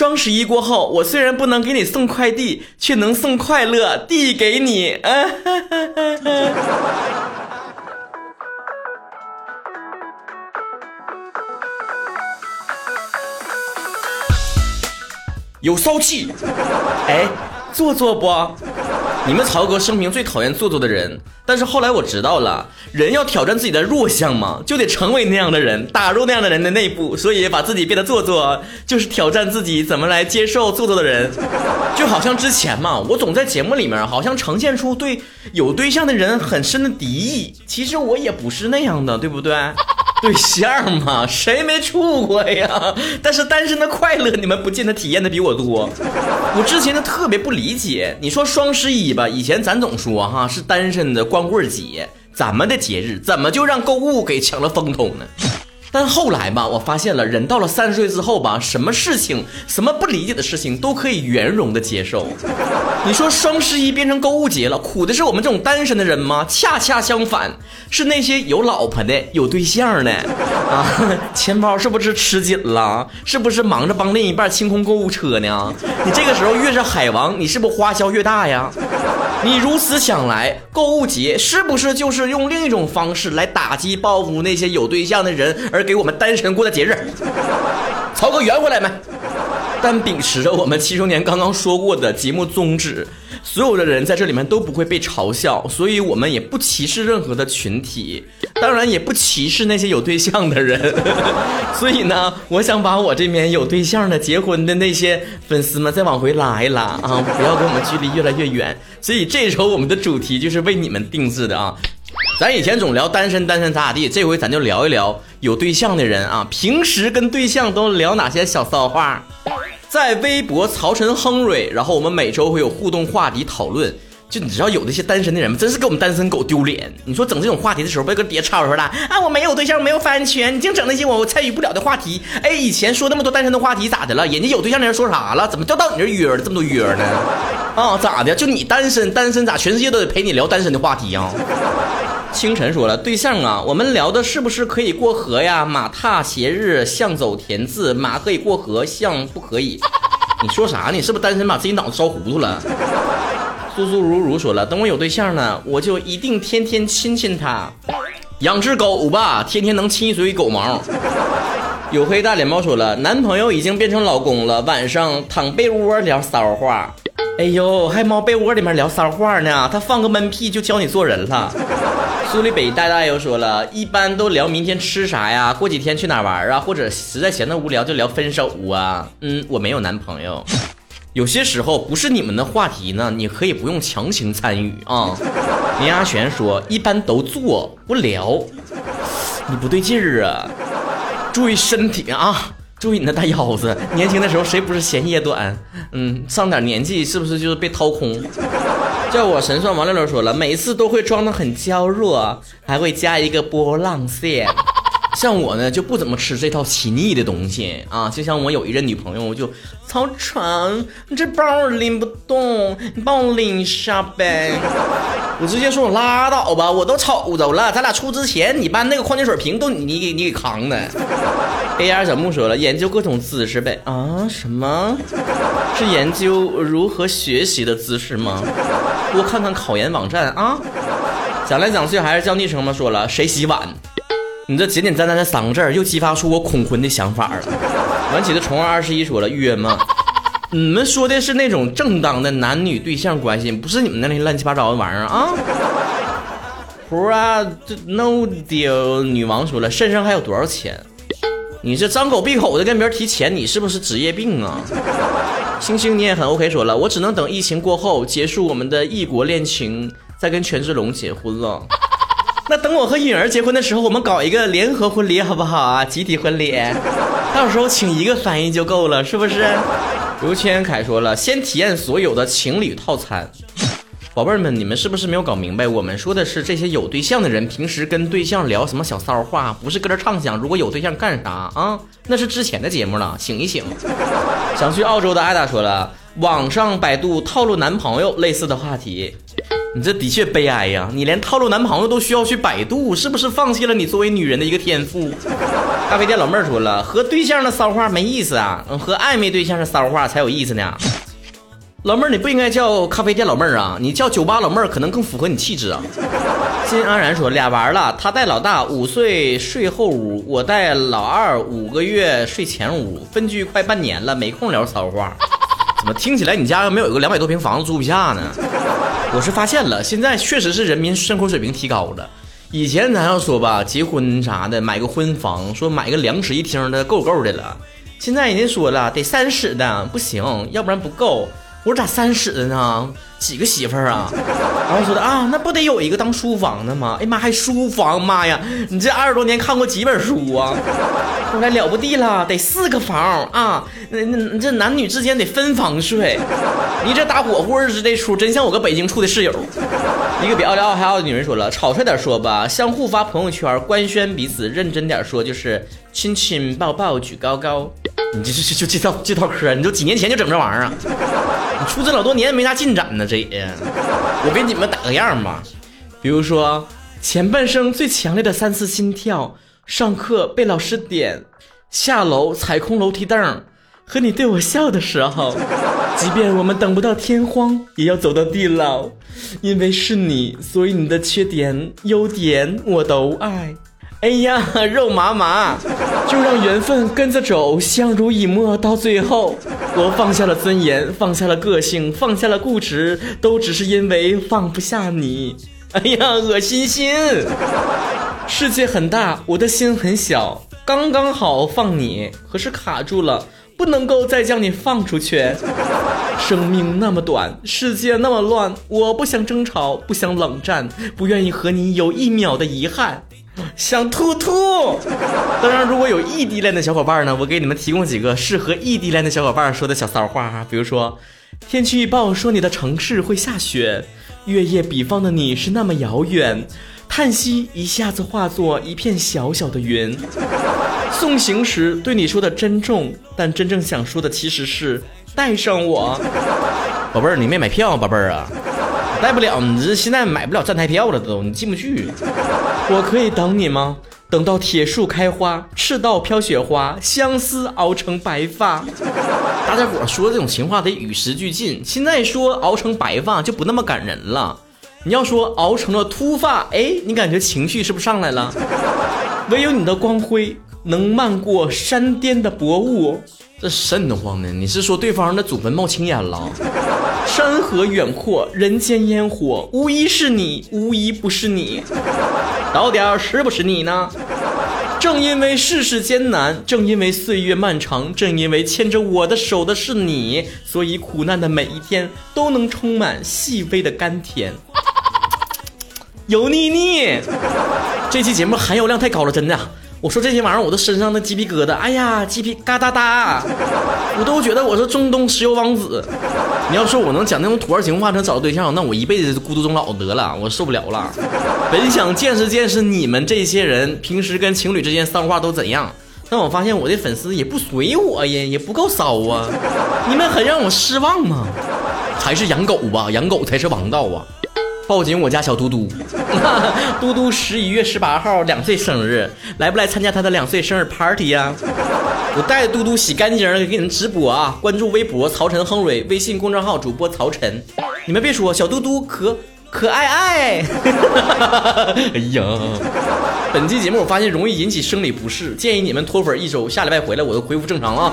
双十一过后，我虽然不能给你送快递，却能送快乐递给你。有骚气，哎，做做不？你们曹哥生平最讨厌做作的人，但是后来我知道了，人要挑战自己的弱项嘛，就得成为那样的人，打入那样的人的内部，所以把自己变得做作，就是挑战自己怎么来接受做作的人。就好像之前嘛，我总在节目里面好像呈现出对有对象的人很深的敌意，其实我也不是那样的，对不对？对象嘛，谁没处过呀？但是单身的快乐，你们不见得体验的比我多。我之前就特别不理解，你说双十一吧，以前咱总说哈是单身的光棍节，咱们的节日怎么就让购物给抢了风头呢？但后来吧，我发现了，人到了三十岁之后吧，什么事情、什么不理解的事情都可以圆融的接受。你说双十一变成购物节了，苦的是我们这种单身的人吗？恰恰相反，是那些有老婆的、有对象的 啊，钱包是不是吃紧了？是不是忙着帮另一半清空购物车呢？你这个时候越是海王，你是不是花销越大呀？你如此想来，购物节是不是就是用另一种方式来打击报复那些有对象的人，而给我们单身过的节日？曹哥圆回来没？但秉持着我们七周年刚刚说过的节目宗旨，所有的人在这里面都不会被嘲笑，所以我们也不歧视任何的群体，当然也不歧视那些有对象的人。所以呢，我想把我这边有对象的、结婚的那些粉丝们再往回拉一拉啊，不要跟我们距离越来越远。所以这时候我们的主题就是为你们定制的啊。咱以前总聊单身，单身咋咋地，这回咱就聊一聊有对象的人啊，平时跟对象都聊哪些小骚话。在微博曹晨亨瑞，然后我们每周会有互动话题讨论。就你知道有那些单身的人吗？真是给我们单身狗丢脸。你说整这种话题的时候，别跟爹吵吵了啊！我没有对象，没有发言权，你净整那些我我参与不了的话题。哎，以前说那么多单身的话题咋的了？人家有对象的人说啥了？怎么就到你这约了这么多约呢？啊，咋的？就你单身，单身咋全世界都得陪你聊单身的话题呀？清晨说了，对象啊，我们聊的是不是可以过河呀？马踏斜日，象走田字，马可以过河，象不可以。你说啥？你是不是单身把自己脑子烧糊涂了？苏苏如如说了，等我有对象呢，我就一定天天亲亲他。养只狗吧，天天能亲一嘴狗毛。有黑大脸猫说了，男朋友已经变成老公了，晚上躺被窝聊骚话。哎呦，还猫被窝里面聊骚话呢？他放个闷屁就教你做人了。苏里北大大又说了，一般都聊明天吃啥呀，过几天去哪玩啊，或者实在闲得无聊就聊分手啊。嗯，我没有男朋友。有些时候不是你们的话题呢，你可以不用强行参与啊。林阿璇说，一般都做不聊，你不对劲儿啊，注意身体啊，注意你的大腰子。年轻的时候谁不是嫌夜短？嗯，上点年纪是不是就是被掏空？叫我神算王六六说了，每次都会装的很娇弱，还会加一个波浪线。像我呢，就不怎么吃这套起腻的东西啊。就像我有一任女朋友，我就曹晨，你这包我拎不动，你帮我拎一下呗。我直接说拉倒吧，我都瞅着了，咱俩出之前，你搬那个矿泉水瓶都你给你给扛的。A R 小木说了，研究各种姿势呗。啊，什么？是研究如何学习的姿势吗？多看看考研网站啊！讲来讲去还是叫昵称吗？说了谁洗碗？你这简简单单的三个字又激发出我恐婚的想法了。晚起的虫儿二十一说了约吗？你们说的是那种正当的男女对象关系，不是你们那些乱七八糟的玩意儿啊！Pro No Deal 女王说了，身上还有多少钱？你这张口闭口的跟别人提钱，你是不是职业病啊？星星你也很 OK，说了，我只能等疫情过后结束我们的异国恋情，再跟权志龙结婚了。那等我和允儿结婚的时候，我们搞一个联合婚礼好不好啊？集体婚礼，到时候请一个翻译就够了，是不是？刘千凯说了，先体验所有的情侣套餐。宝贝儿们，你们是不是没有搞明白？我们说的是这些有对象的人，平时跟对象聊什么小骚话，不是搁这畅想如果有对象干啥啊？那是之前的节目了，醒一醒。想去澳洲的艾达说了，网上百度套路男朋友类似的话题。你这的确悲哀呀！你连套路男朋友都需要去百度，是不是放弃了你作为女人的一个天赋？咖啡店老妹儿说了，和对象的骚话没意思啊，和暧昧对象的骚话才有意思呢。老妹儿，你不应该叫咖啡店老妹儿啊，你叫酒吧老妹儿可能更符合你气质啊。金安然说俩娃了，他带老大五岁睡后屋，我带老二五个月睡前屋，分居快半年了，没空聊骚话。怎么听起来你家没有一个两百多平房子住不下呢？我是发现了，现在确实是人民生活水平提高了。以前咱要说吧，结婚啥的，买个婚房，说买个两室一厅的够够的了。现在人家说了，得三室的不行，要不然不够。我咋三十了呢？几个媳妇儿啊？然后说的啊，那不得有一个当书房的吗？哎妈，还书房？妈呀，你这二十多年看过几本书啊？后来了不地了，得四个房啊！那那这男女之间得分房睡。你这打火锅日子这出，真像我个北京处的室友。一个比奥利奥还要的女人说了，草率点说吧，相互发朋友圈官宣彼此；认真点说就是亲亲抱抱举高高。你这这就这套这套嗑，你都几年前就整这玩意儿啊？你出这老多年没啥进展呢，这也。我给你们打个样吧，比如说前半生最强烈的三次心跳，上课被老师点，下楼踩空楼梯凳，和你对我笑的时候，即便我们等不到天荒，也要走到地老，因为是你，所以你的缺点优点我都爱。哎呀，肉麻麻，就让缘分跟着走，相濡以沫到最后。我放下了尊严，放下了个性，放下了固执，都只是因为放不下你。哎呀，恶心心！世界很大，我的心很小，刚刚好放你，可是卡住了，不能够再将你放出去。生命那么短，世界那么乱，我不想争吵，不想冷战，不愿意和你有一秒的遗憾。想吐吐。当然，如果有异地恋的小伙伴呢，我给你们提供几个适合异地恋的小伙伴说的小骚话哈。比如说，天气预报说你的城市会下雪，月夜彼方的你是那么遥远，叹息一下子化作一片小小的云。送行时对你说的珍重，但真正想说的其实是带上我。宝贝儿，你没买票，宝贝儿啊。带不了，你这现在买不了站台票了，都你进不去。我可以等你吗？等到铁树开花，赤道飘雪花，相思熬成白发。大家伙说这种情话得与时俱进，现在说熬成白发就不那么感人了。你要说熬成了秃发，哎，你感觉情绪是不是上来了？唯有你的光辉能漫过山巅的薄雾。这瘆得慌呢！你是说对方的祖坟冒青烟了？山河远阔，人间烟火，无一是你，无一不是你。到底是不是你呢？正因为世事艰难，正因为岁月漫长，正因为牵着我的手的是你，所以苦难的每一天都能充满细微的甘甜。油腻腻，这期节目含油量太高了，真的。我说这些玩意儿，我都身上的鸡皮疙瘩，哎呀，鸡皮嘎哒哒，我都觉得我是中东石油王子。你要说我能讲那种土味情话，能找到对象，那我一辈子孤独终老得了，我受不了了。本想见识见识你们这些人平时跟情侣之间骚话都怎样，但我发现我的粉丝也不随我呀，也不够骚啊。你们很让我失望吗？还是养狗吧，养狗才是王道啊。抱紧我家小嘟嘟，嘟嘟十一月十八号两岁生日，来不来参加他的两岁生日 party 呀？我带着嘟嘟洗干净了给你们直播啊！关注微博曹晨亨蕊，微信公众号主播曹晨。你们别说，小嘟嘟可可爱爱。哎呀，本期节目我发现容易引起生理不适，建议你们脱粉一周，下礼拜回来我都恢复正常了。